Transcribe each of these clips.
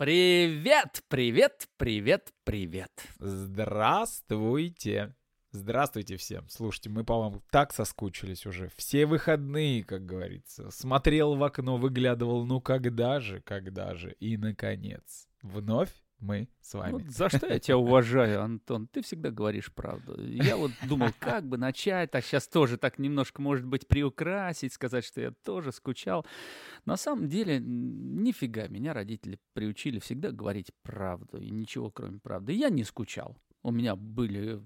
Привет, привет, привет, привет. Здравствуйте. Здравствуйте всем. Слушайте, мы по вам так соскучились уже. Все выходные, как говорится. Смотрел в окно, выглядывал, ну когда же, когда же. И, наконец, вновь мы с вами. Вот за что я тебя уважаю, Антон? Ты всегда говоришь правду. Я вот думал, как бы начать, так сейчас тоже так немножко, может быть, приукрасить, сказать, что я тоже скучал. На самом деле, нифига, меня родители приучили всегда говорить правду, и ничего кроме правды. Я не скучал. У меня были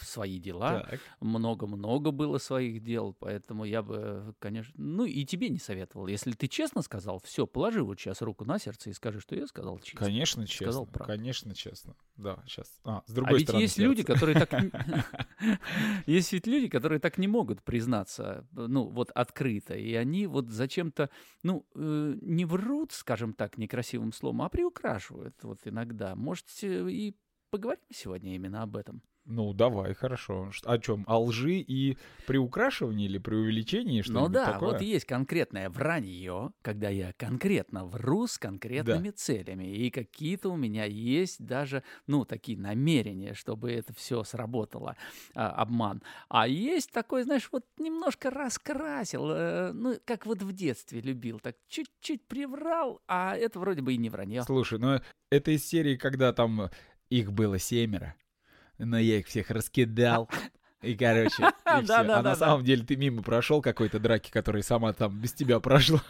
свои дела, много-много было своих дел, поэтому я бы, конечно, ну и тебе не советовал. Если ты честно сказал, все, положи вот сейчас руку на сердце и скажи, что я сказал честно. Конечно, честно. Сказал правду. Конечно, честно. Да, сейчас. А, с А другой ведь стороны. есть сердце. люди, которые так... Есть ведь люди, которые так не могут признаться, ну, вот открыто. И они вот зачем-то, ну, э, не врут, скажем так, некрасивым словом, а приукрашивают вот иногда. Может, э, и поговорим сегодня именно об этом? Ну, давай, хорошо. О чем? О лжи и приукрашивании или преувеличении? Ну Что-нибудь да, такое? вот есть конкретное вранье, когда я конкретно вру с конкретными целями, и какие-то у меня есть даже, ну, такие намерения, чтобы это все сработало, а, обман. А есть такой, знаешь, вот немножко раскрасил, э, ну, как вот в детстве любил, так чуть-чуть приврал, а это вроде бы и не вранье. Слушай, ну это из серии, когда там э, их было семеро, но я их всех раскидал. И, короче, и Да, да, а да, на да. самом деле ты мимо прошел какой-то драки, которая сама там без тебя прошла.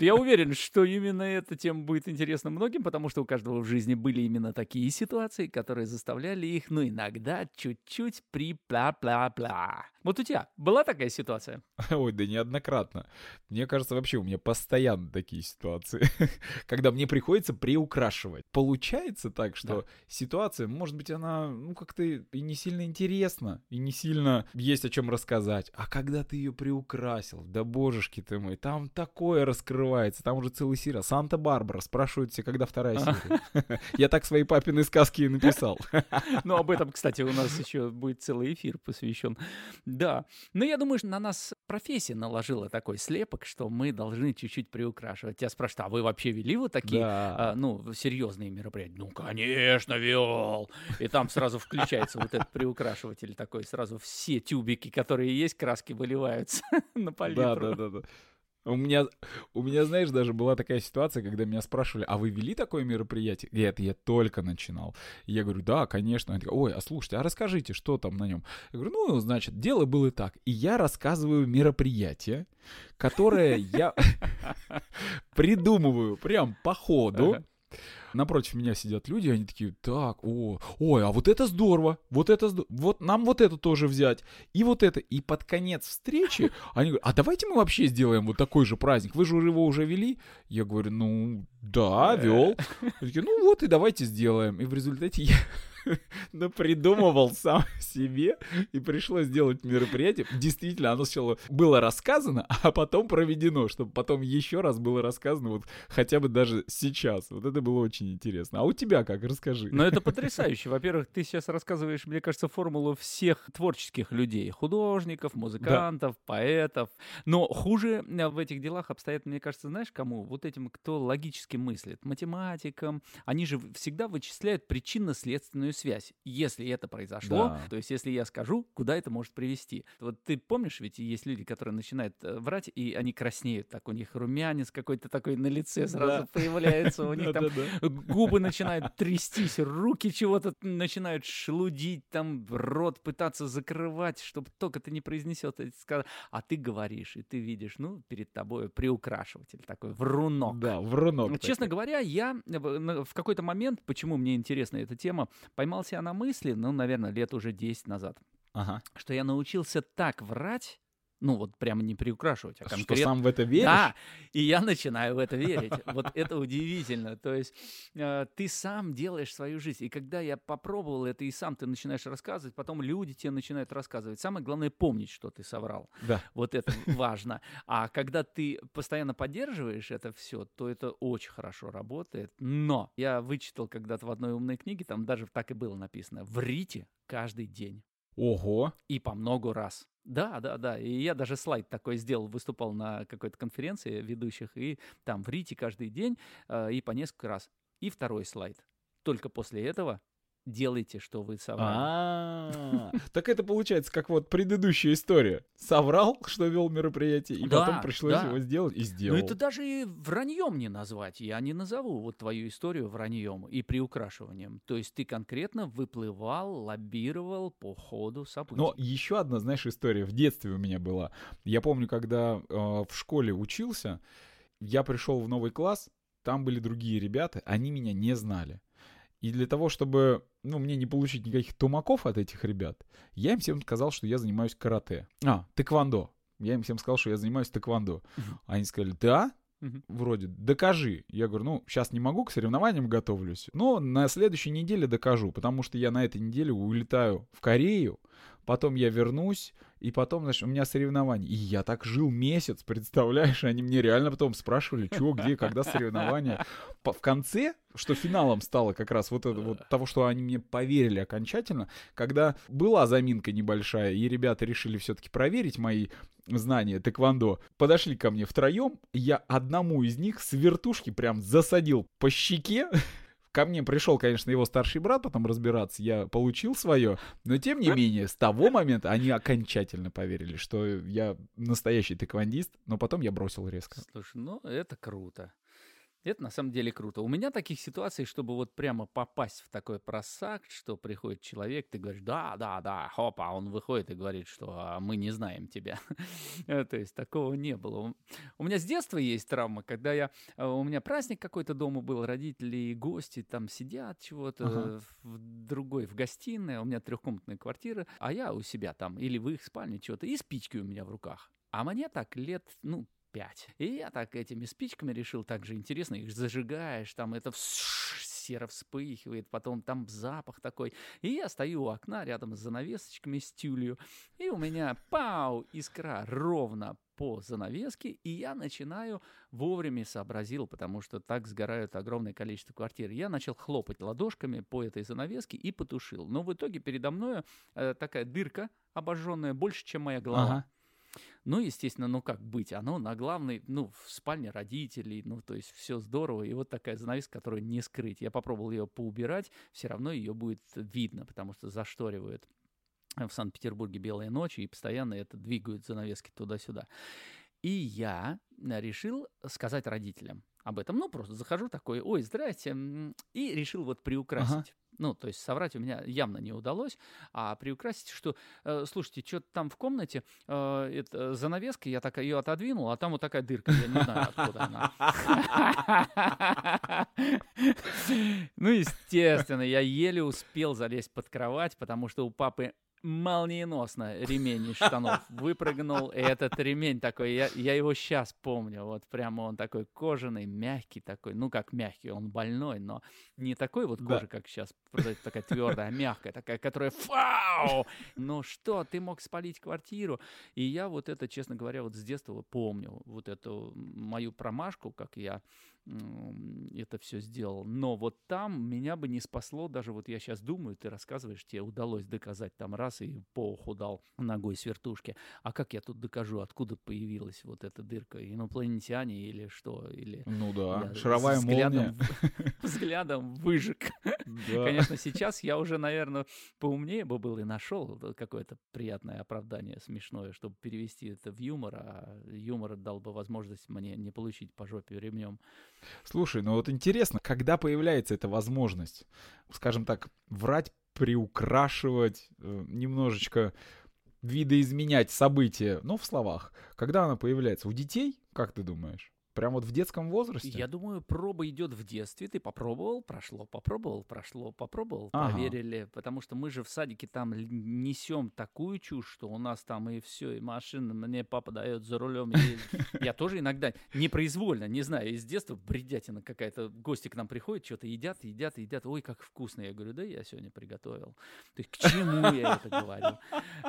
Я уверен, что именно эта тема будет интересна многим, потому что у каждого в жизни были именно такие ситуации, которые заставляли их, ну, иногда чуть-чуть при пла-пла-пла. Вот у тебя была такая ситуация? Ой, да неоднократно. Мне кажется, вообще у меня постоянно такие ситуации, когда мне приходится приукрашивать. Получается так, что ситуация, может быть, она, ну, как-то и не сильно интересна, и не сильно есть о чем рассказать. А когда ты ее приукрасил, да божешки ты мой, там такое раскрывается, там уже целый сериал. Санта-Барбара, спрашивают все, когда вторая серия. Я так свои папины сказки и написал. Ну, об этом, кстати, у нас еще будет целый эфир посвящен. Да. Но я думаю, что на нас профессия наложила такой слепок, что мы должны чуть-чуть приукрашивать. Тебя спрашивают, а вы вообще вели вот такие а, ну, серьезные мероприятия. Ну, конечно, вел. И там сразу включается вот этот приукрашиватель такой, сразу все тюбики, которые есть, краски выливаются на палитру. Да, да, да, да. У меня, у меня, знаешь, даже была такая ситуация, когда меня спрашивали, а вы вели такое мероприятие? И это я только начинал. И я говорю, да, конечно. Они такие, ой, а слушайте, а расскажите, что там на нем? Я говорю, ну, значит, дело было так. И я рассказываю мероприятие, которое я придумываю прям по ходу. Напротив меня сидят люди, они такие, так, о, ой, а вот это здорово, вот это, вот нам вот это тоже взять, и вот это. И под конец встречи они говорят, а давайте мы вообще сделаем вот такой же праздник, вы же его уже вели? Я говорю, ну, да, вел. Они такие, ну вот и давайте сделаем. И в результате я напридумывал сам себе, и пришлось сделать мероприятие. Действительно, оно сначала было рассказано, а потом проведено, чтобы потом еще раз было рассказано, вот хотя бы даже сейчас. Вот это было очень интересно. А у тебя как? Расскажи. Но это потрясающе. Во-первых, ты сейчас рассказываешь, мне кажется, формулу всех творческих людей. Художников, музыкантов, поэтов. Но хуже э, в этих делах обстоят, мне кажется, знаешь, кому? Вот этим, кто логически мыслит. Математикам. Они же всегда вычисляют причинно-следственную связь. Если это произошло, Да. то есть если я скажу, куда это может привести. Вот ты помнишь, ведь есть люди, которые начинают э, врать, и они краснеют. Так у них румянец какой-то такой на лице сразу Да. появляется. У них там губы начинают трястись, руки чего-то начинают шлудить, там рот пытаться закрывать, чтобы только ты не произнесет это сказать. А ты говоришь, и ты видишь, ну, перед тобой приукрашиватель такой, врунок. Да, врунок. Ну, Честно такой. говоря, я на- в какой-то момент, почему мне интересна эта тема, поймал себя на мысли, ну, наверное, лет уже 10 назад, Ага. что я научился так врать, ну, вот прямо не приукрашивать, а Что конкретно сам в это веришь? да, и я начинаю в это верить. Вот это удивительно. То есть э, ты сам делаешь свою жизнь. И когда я попробовал это, и сам ты начинаешь рассказывать, потом люди тебе начинают рассказывать. Самое главное помнить, что ты соврал. Да. Вот это важно. А когда ты постоянно поддерживаешь это все, то это очень хорошо работает. Но я вычитал когда-то в одной умной книге, там даже так и было написано: врите каждый день. Ого. И по много раз. Да, да, да. И я даже слайд такой сделал, выступал на какой-то конференции ведущих, и там врите каждый день э, и по несколько раз. И второй слайд. Только после этого делайте, что вы соврали. А, так это получается как вот предыдущая история. Соврал, что вел мероприятие, и потом пришлось его сделать, и сделал. Ну это даже и враньем не назвать. Я не назову вот твою историю враньем и приукрашиванием. То есть ты конкретно выплывал, лоббировал по ходу событий. Но еще одна, знаешь, история в детстве у меня была. Я помню, когда э, в школе учился, я пришел в новый класс, там были другие ребята, они меня не знали. И для того, чтобы, ну, мне не получить никаких тумаков от этих ребят, я им всем сказал, что я занимаюсь карате. А, тэквондо. Я им всем сказал, что я занимаюсь тэквондо. Они сказали, да? Вроде, докажи. Я говорю, ну, сейчас не могу, к соревнованиям готовлюсь. Но на следующей неделе докажу, потому что я на этой неделе улетаю в Корею, потом я вернусь, и потом, значит, у меня соревнования. И я так жил месяц, представляешь? Они мне реально потом спрашивали, что, где, когда соревнования. В конце, что финалом стало как раз вот это вот того, что они мне поверили окончательно, когда была заминка небольшая, и ребята решили все-таки проверить мои знания тэквондо, подошли ко мне втроем, я одному из них с вертушки прям засадил по щеке, Ко мне пришел, конечно, его старший брат потом разбираться, я получил свое, но тем не менее, с того момента они окончательно поверили, что я настоящий тэквондист, но потом я бросил резко. Слушай, ну это круто. Это на самом деле круто. У меня таких ситуаций, чтобы вот прямо попасть в такой просак, что приходит человек, ты говоришь, да, да, да, хопа, а он выходит и говорит, что а, мы не знаем тебя. Э, то есть такого не было. У меня с детства есть травма, когда я, э, у меня праздник какой-то дома был, родители, гости там сидят чего-то, ага. в другой, в гостиной, у меня трехкомнатная квартира, а я у себя там, или в их спальне чего-то, и спички у меня в руках. А мне так лет, ну, 5. И я так этими спичками решил, так же интересно, их зажигаешь, там это серо вспыхивает, потом там запах такой. И я стою у окна рядом с занавесочками, с тюлью, и у меня пау, искра ровно по занавеске, и я начинаю вовремя сообразил, потому что так сгорают огромное количество квартир. Я начал хлопать ладошками по этой занавеске и потушил. Но в итоге передо мной э, такая дырка обожженная больше, чем моя голова. Ага. Ну, естественно, ну как быть? Оно на главной, ну, в спальне родителей, ну, то есть все здорово. И вот такая занавеска, которую не скрыть. Я попробовал ее поубирать, все равно ее будет видно, потому что зашторивают в Санкт-Петербурге белые ночи, и постоянно это двигают занавески туда-сюда. И я решил сказать родителям об этом. Ну, просто захожу такой, ой, здрасте, и решил вот приукрасить. Ага. Ну, то есть соврать у меня явно не удалось, а приукрасить, что, э, слушайте, что-то там в комнате, э, это, занавеска, я так ее отодвинул, а там вот такая дырка, я не знаю, откуда она. Ну, естественно, я еле успел залезть под кровать, потому что у папы молниеносно ремень из штанов выпрыгнул, и этот ремень такой, я, я его сейчас помню, вот прямо он такой кожаный, мягкий такой, ну как мягкий, он больной, но не такой вот кожа, да. как сейчас, такая твердая, а мягкая, такая, которая фау! Ну что, ты мог спалить квартиру? И я вот это, честно говоря, вот с детства помню, вот эту мою промашку, как я это все сделал. Но вот там меня бы не спасло, даже вот я сейчас думаю, ты рассказываешь, тебе удалось доказать там раз и по уху дал ногой с вертушки. А как я тут докажу, откуда появилась вот эта дырка? Инопланетяне или что? Или ну да, шаровая взглядом, молния. Взглядом выжег. Да. Конечно, сейчас я уже, наверное, поумнее бы был и нашел какое-то приятное оправдание, смешное, чтобы перевести это в юмор, а юмор дал бы возможность мне не получить по жопе ремнем. Слушай, ну вот интересно, когда появляется эта возможность, скажем так, врать, приукрашивать, э, немножечко видоизменять события, но в словах. Когда она появляется? У детей, как ты думаешь? Прям вот в детском возрасте? Я думаю, проба идет в детстве. Ты попробовал, прошло, попробовал, прошло, попробовал, ага. проверили. Потому что мы же в садике там несем такую чушь, что у нас там и все, и машина мне папа дает за рулем. Я тоже иногда непроизвольно, не знаю, из детства бредятина какая-то. Гости к нам приходят, что-то едят, едят, едят. Ой, как вкусно. Я говорю, да я сегодня приготовил. То есть к чему я это говорю?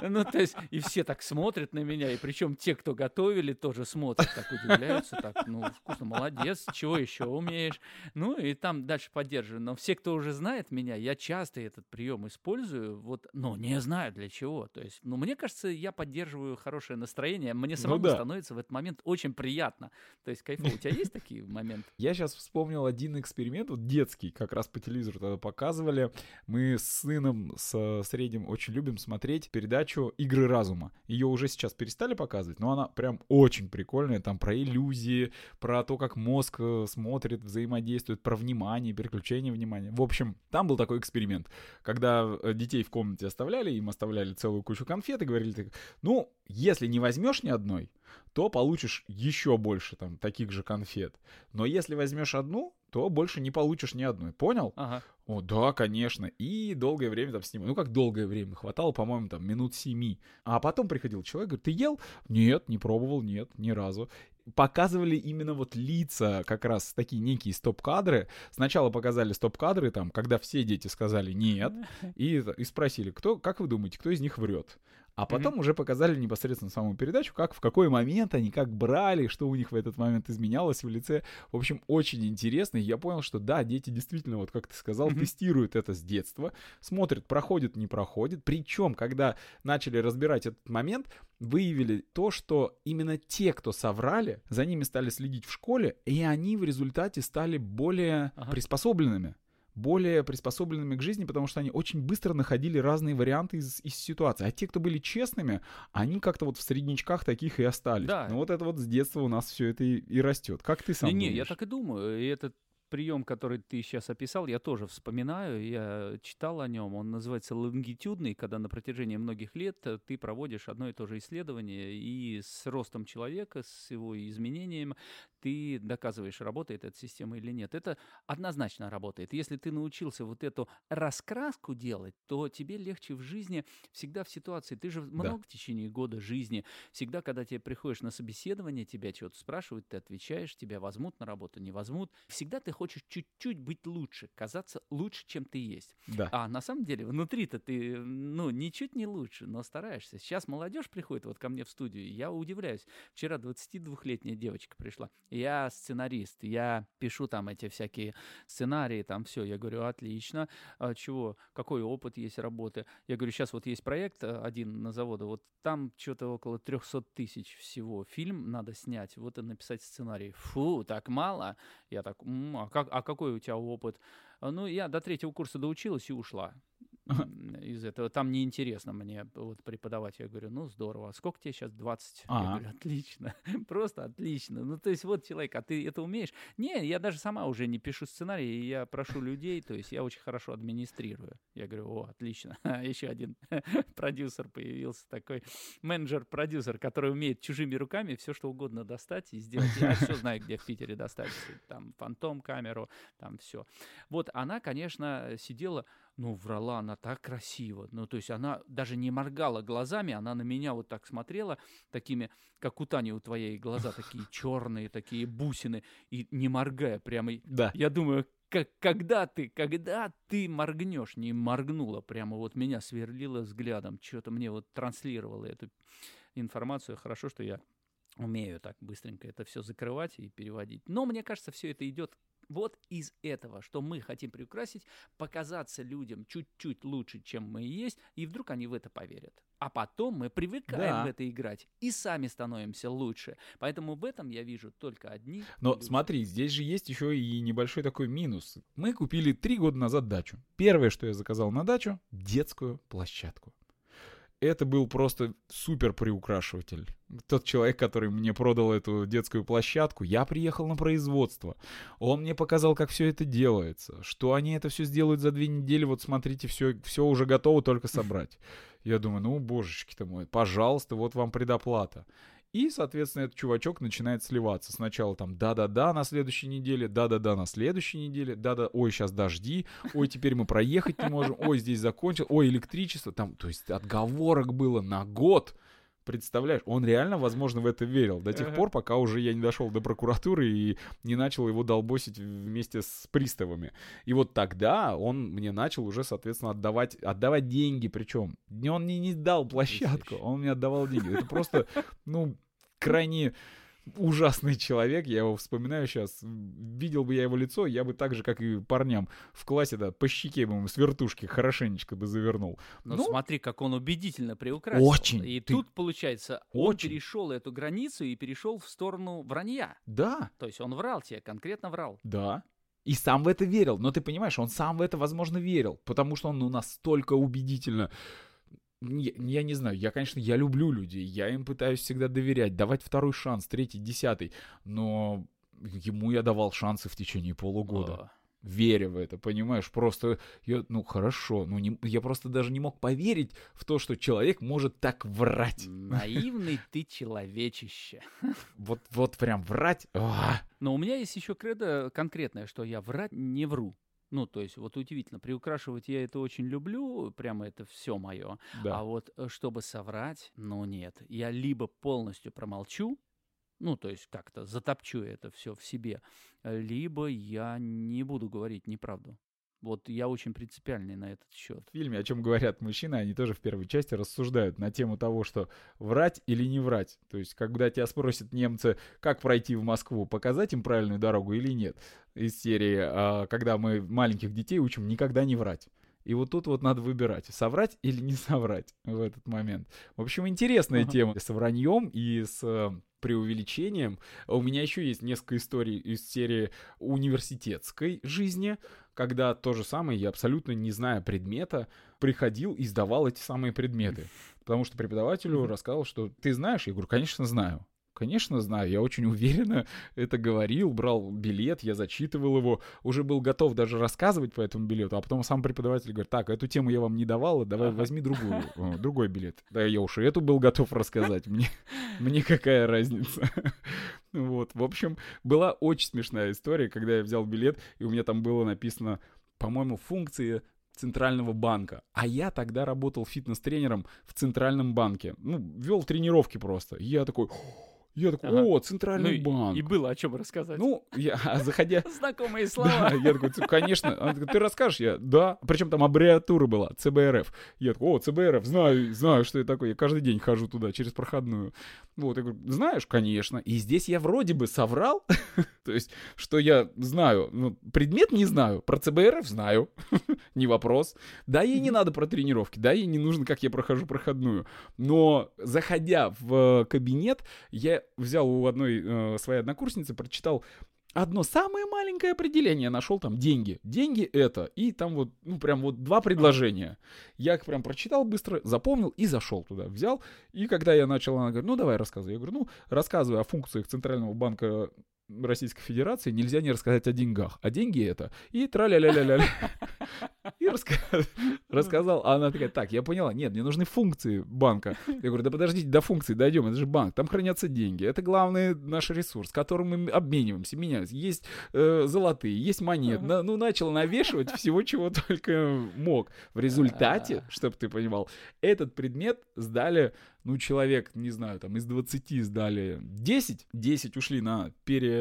Ну, то есть, и все так смотрят на меня. И причем те, кто готовили, тоже смотрят, так удивляются, так ну, вкусно, молодец, чего еще умеешь? Ну, и там дальше поддерживаю. Но все, кто уже знает меня, я часто этот прием использую, вот, но не знаю для чего. То есть, ну, мне кажется, я поддерживаю хорошее настроение, мне самому ну, да. становится в этот момент очень приятно. То есть, кайфово. У тебя есть такие моменты? Я сейчас вспомнил один эксперимент, вот детский, как раз по телевизору тогда показывали. Мы с сыном, с средним, очень любим смотреть передачу «Игры разума». Ее уже сейчас перестали показывать, но она прям очень прикольная. Там про иллюзии, про то, как мозг э, смотрит, взаимодействует, про внимание, переключение внимания. В общем, там был такой эксперимент, когда э, детей в комнате оставляли, им оставляли целую кучу конфет и говорили, ну, если не возьмешь ни одной, то получишь еще больше там таких же конфет. Но если возьмешь одну, то больше не получишь ни одной. Понял? Ага. О, да, конечно. И долгое время там снимали. Ну, как долгое время? Хватало, по-моему, там минут семи. А потом приходил человек, говорит, ты ел? Нет, не пробовал, нет, ни разу показывали именно вот лица, как раз такие некие стоп-кадры. Сначала показали стоп-кадры, там, когда все дети сказали «нет», и, и спросили, кто, как вы думаете, кто из них врет? А потом mm-hmm. уже показали непосредственно саму передачу, как в какой момент они как брали, что у них в этот момент изменялось в лице. В общем, очень интересно. И я понял, что да, дети действительно, вот как ты сказал, mm-hmm. тестируют это с детства, смотрят, проходит, не проходит. Причем, когда начали разбирать этот момент, выявили то, что именно те, кто соврали, за ними стали следить в школе, и они в результате стали более ага. приспособленными более приспособленными к жизни, потому что они очень быстро находили разные варианты из, из ситуации. А те, кто были честными, они как-то вот в среднячках таких и остались. Да. Ну вот это вот с детства у нас все это и, и растет. Как ты сам не, думаешь? Не, я так и думаю. И это прием, который ты сейчас описал, я тоже вспоминаю, я читал о нем. Он называется лонгитюдный, когда на протяжении многих лет ты проводишь одно и то же исследование, и с ростом человека, с его изменением ты доказываешь, работает эта система или нет. Это однозначно работает. Если ты научился вот эту раскраску делать, то тебе легче в жизни всегда в ситуации. Ты же много да. в течение года жизни, всегда, когда тебе приходишь на собеседование, тебя что-то спрашивают, ты отвечаешь, тебя возьмут на работу, не возьмут. Всегда ты хочешь чуть-чуть быть лучше, казаться лучше, чем ты есть. Да. А на самом деле внутри-то ты, ну, ничуть не лучше, но стараешься. Сейчас молодежь приходит вот ко мне в студию, я удивляюсь. Вчера 22-летняя девочка пришла я сценарист, я пишу там эти всякие сценарии, там все. Я говорю, отлично. А чего? Какой опыт есть работы? Я говорю, сейчас вот есть проект э, один на заводе, вот там что-то около 300 тысяч всего. Фильм надо снять, вот и написать сценарий. Фу, так мало. Я так, а, как, а какой у тебя опыт? А, ну, я до третьего курса доучилась и ушла из этого. Там неинтересно мне вот преподавать. Я говорю, ну здорово. А сколько тебе сейчас? 20? А-а. Я говорю, отлично. Просто отлично. Ну то есть вот человек, а ты это умеешь? Не, я даже сама уже не пишу сценарий, я прошу людей, то есть я очень хорошо администрирую. Я говорю, о, отлично. Еще один продюсер появился такой, менеджер-продюсер, который умеет чужими руками все что угодно достать и сделать. Я все знаю, где в Питере достать. Там фантом камеру, там все. Вот она, конечно, сидела ну, врала она так красиво. Ну, то есть она даже не моргала глазами, она на меня вот так смотрела, такими, как у Тани у твоей глаза, такие черные, такие бусины, и не моргая прямо. Да. Я думаю, как, когда ты, когда ты моргнешь, не моргнула, прямо вот меня сверлила взглядом, что-то мне вот транслировало эту информацию. Хорошо, что я умею так быстренько это все закрывать и переводить. Но мне кажется, все это идет вот из этого, что мы хотим приукрасить, показаться людям чуть-чуть лучше, чем мы есть, и вдруг они в это поверят. А потом мы привыкаем да. в это играть и сами становимся лучше. Поэтому в этом я вижу только одни. Но люди. смотри, здесь же есть еще и небольшой такой минус. Мы купили три года назад дачу. Первое, что я заказал на дачу, детскую площадку это был просто супер приукрашиватель. Тот человек, который мне продал эту детскую площадку, я приехал на производство. Он мне показал, как все это делается, что они это все сделают за две недели. Вот смотрите, все, все уже готово, только собрать. Я думаю, ну, божечки-то мой, пожалуйста, вот вам предоплата. И, соответственно, этот чувачок начинает сливаться. Сначала там да-да-да на следующей неделе, да-да-да на следующей неделе, да-да, ой, сейчас дожди, ой, теперь мы проехать не можем, ой, здесь закончил, ой, электричество. Там, то есть отговорок было на год. Представляешь, он реально, возможно, в это верил до тех пор, пока уже я не дошел до прокуратуры и не начал его долбосить вместе с приставами. И вот тогда он мне начал уже, соответственно, отдавать, отдавать деньги, причем он мне не дал площадку, он мне отдавал деньги. Это просто, ну, крайне ужасный человек, я его вспоминаю сейчас. Видел бы я его лицо, я бы так же, как и парням в классе, да, по щеке бы ему с вертушки хорошенечко бы завернул. Но ну, смотри, как он убедительно приукрасил. Очень. И ты... тут, получается, очень. он перешел эту границу и перешел в сторону вранья. Да. То есть он врал тебе, конкретно врал. Да. И сам в это верил. Но ты понимаешь, он сам в это, возможно, верил. Потому что он ну, настолько убедительно я, я не знаю, я, конечно, я люблю людей, я им пытаюсь всегда доверять, давать второй шанс, третий, десятый, но ему я давал шансы в течение полугода. О. Веря в это, понимаешь, просто я, ну хорошо, ну не, я просто даже не мог поверить в то, что человек может так врать. Наивный ты человечище. Вот, вот прям врать. А. Но у меня есть еще кредо конкретное, что я врать не вру. Ну, то есть, вот удивительно, приукрашивать я это очень люблю, прямо это все мое. Да. А вот э, чтобы соврать, ну нет. Я либо полностью промолчу, ну, то есть как-то затопчу это все в себе, либо я не буду говорить неправду. Вот я очень принципиальный на этот счет. В фильме, о чем говорят мужчины, они тоже в первой части рассуждают на тему того, что врать или не врать. То есть, когда тебя спросят немцы, как пройти в Москву, показать им правильную дорогу или нет. Из серии, а, когда мы маленьких детей учим никогда не врать. И вот тут вот надо выбирать, соврать или не соврать в этот момент. В общем, интересная uh-huh. тема с враньем и с э, преувеличением. У меня еще есть несколько историй из серии университетской жизни, когда то же самое, я абсолютно не зная предмета, приходил и сдавал эти самые предметы. Потому что преподавателю рассказал, что ты знаешь? Я говорю, конечно, знаю. Конечно, знаю, я очень уверенно это говорил, брал билет, я зачитывал его, уже был готов даже рассказывать по этому билету, а потом сам преподаватель говорит, так, эту тему я вам не давал, давай возьми другую, другой билет. Да я уж и эту был готов рассказать, мне, мне какая разница. Вот, в общем, была очень смешная история, когда я взял билет, и у меня там было написано, по-моему, функции Центрального банка. А я тогда работал фитнес-тренером в Центральном банке. Ну, вел тренировки просто. И я такой, я такой, ага. о, центральный ну, банк. И, и было о чем рассказать. Ну, я, а заходя... Знакомые слова. Да, я такой, конечно. ты расскажешь? Я, да. Причем там аббревиатура была, ЦБРФ. Я такой, о, ЦБРФ, знаю, знаю, что это такое. Я каждый день хожу туда, через проходную. Вот, я говорю, знаешь, конечно. И здесь я вроде бы соврал. То есть, что я знаю. Ну, предмет не знаю. Про ЦБРФ знаю. не вопрос. Да, ей не надо про тренировки. Да, ей не нужно, как я прохожу проходную. Но, заходя в кабинет, я взял у одной э, своей однокурсницы, прочитал одно самое маленькое определение нашел там деньги. Деньги это. И там вот, ну, прям вот два предложения. Я их прям прочитал быстро, запомнил и зашел туда. Взял. И когда я начал, она говорит, ну, давай рассказывай. Я говорю, ну, рассказывай о функциях Центрального банка Российской Федерации нельзя не рассказать о деньгах. А деньги это. И траля-ля-ля-ля. И рассказал. А она такая, так, я поняла. Нет, мне нужны функции банка. Я говорю, да подождите, до функций дойдем. Это же банк. Там хранятся деньги. Это главный наш ресурс, которым мы обмениваемся, меняемся. Есть э, золотые, есть монеты. Ну, начал навешивать всего, чего только мог. В результате, чтобы ты понимал, этот предмет сдали ну, человек, не знаю, там из 20 сдали 10, 10 ушли на пере,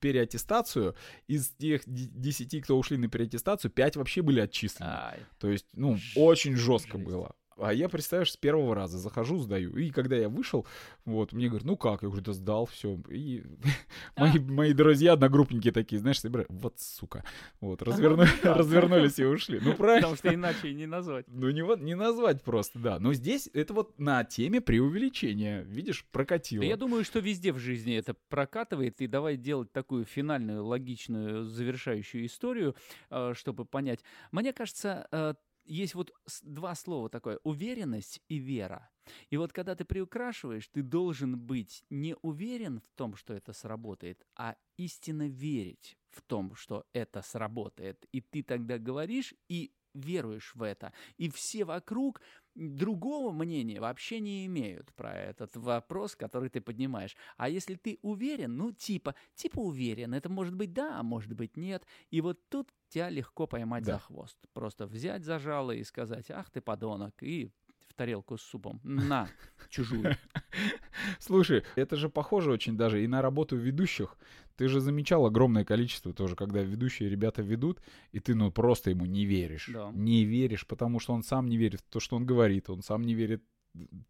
переаттестацию, из тех 10, кто ушли на переаттестацию, 5 вообще были отчислены. Ай. То есть, ну, очень жестко Жесть. было. А я, представляешь, с первого раза захожу, сдаю. И когда я вышел, вот, мне говорят, ну как? Я говорю, да сдал, все. И мои, мои друзья, одногруппники такие, знаешь, собирают, вот сука. Вот, разверну, развернулись и ушли. Ну, правильно. Потому что иначе и не назвать. Ну, не, не назвать просто, да. Но здесь это вот на теме преувеличения, видишь, прокатило. Я думаю, что везде в жизни это прокатывает. И давай делать такую финальную, логичную, завершающую историю, э, чтобы понять. Мне кажется, э, есть вот два слова такое — уверенность и вера. И вот когда ты приукрашиваешь, ты должен быть не уверен в том, что это сработает, а истинно верить в том, что это сработает. И ты тогда говоришь и веруешь в это. И все вокруг другого мнения вообще не имеют про этот вопрос, который ты поднимаешь. А если ты уверен, ну типа, типа уверен, это может быть да, а может быть нет. И вот тут тебя легко поймать да. за хвост. Просто взять за жало и сказать, ах ты подонок, и в тарелку с супом. На, чужую. Слушай, это же похоже очень даже и на работу ведущих. Ты же замечал огромное количество тоже, когда ведущие ребята ведут, и ты ну просто ему не веришь. Да. Не веришь, потому что он сам не верит в то, что он говорит, он сам не верит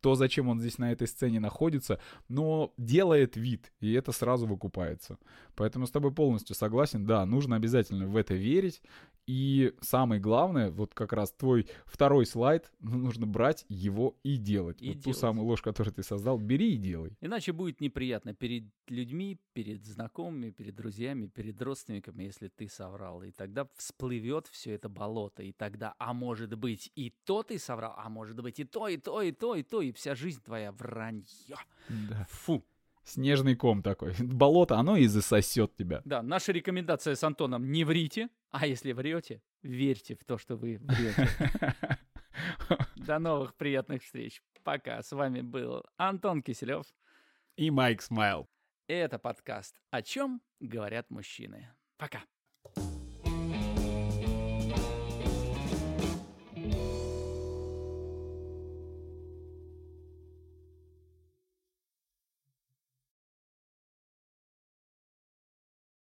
то, зачем он здесь на этой сцене находится, но делает вид, и это сразу выкупается. Поэтому с тобой полностью согласен, да, нужно обязательно в это верить, и самое главное, вот как раз твой второй слайд, ну, нужно брать его и делать. И вот ту делать. самую ложь, которую ты создал, бери и делай. Иначе будет неприятно перед людьми, перед знакомыми, перед друзьями, перед родственниками, если ты соврал. И тогда всплывет все это болото. И тогда, а может быть, и то ты соврал, а может быть, и то, и то, и то, и то, и вся жизнь твоя вранье. Да. Фу. Снежный ком такой. Болото, оно и засосет тебя. Да, наша рекомендация с Антоном – не врите, а если врете, верьте в то, что вы врете. До новых приятных встреч. Пока. С вами был Антон Киселев. И Майк Смайл. Это подкаст «О чем говорят мужчины». Пока.